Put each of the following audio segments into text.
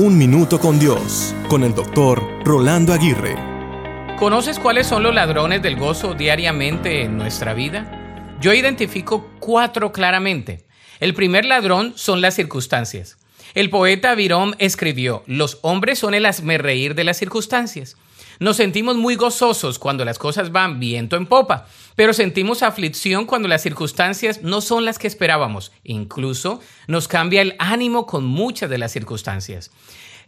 Un Minuto con Dios, con el doctor Rolando Aguirre. ¿Conoces cuáles son los ladrones del gozo diariamente en nuestra vida? Yo identifico cuatro claramente. El primer ladrón son las circunstancias. El poeta Virón escribió, los hombres son el asmerreír de las circunstancias. Nos sentimos muy gozosos cuando las cosas van viento en popa, pero sentimos aflicción cuando las circunstancias no son las que esperábamos. Incluso nos cambia el ánimo con muchas de las circunstancias.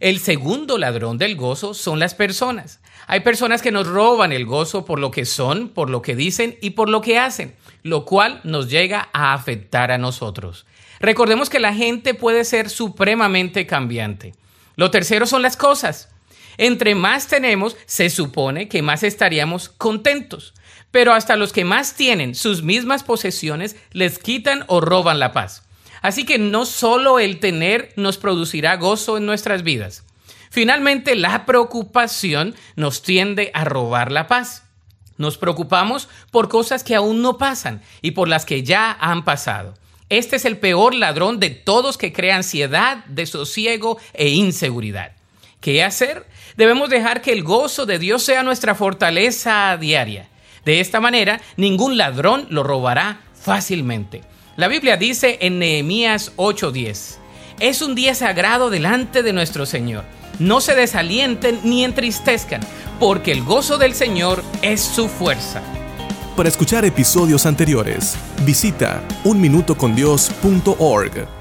El segundo ladrón del gozo son las personas. Hay personas que nos roban el gozo por lo que son, por lo que dicen y por lo que hacen, lo cual nos llega a afectar a nosotros. Recordemos que la gente puede ser supremamente cambiante. Lo tercero son las cosas. Entre más tenemos, se supone que más estaríamos contentos. Pero hasta los que más tienen sus mismas posesiones les quitan o roban la paz. Así que no solo el tener nos producirá gozo en nuestras vidas. Finalmente, la preocupación nos tiende a robar la paz. Nos preocupamos por cosas que aún no pasan y por las que ya han pasado. Este es el peor ladrón de todos que crea ansiedad, desosiego e inseguridad. ¿Qué hacer? Debemos dejar que el gozo de Dios sea nuestra fortaleza diaria. De esta manera, ningún ladrón lo robará fácilmente. La Biblia dice en Nehemías 8:10, es un día sagrado delante de nuestro Señor. No se desalienten ni entristezcan, porque el gozo del Señor es su fuerza. Para escuchar episodios anteriores, visita unminutocondios.org.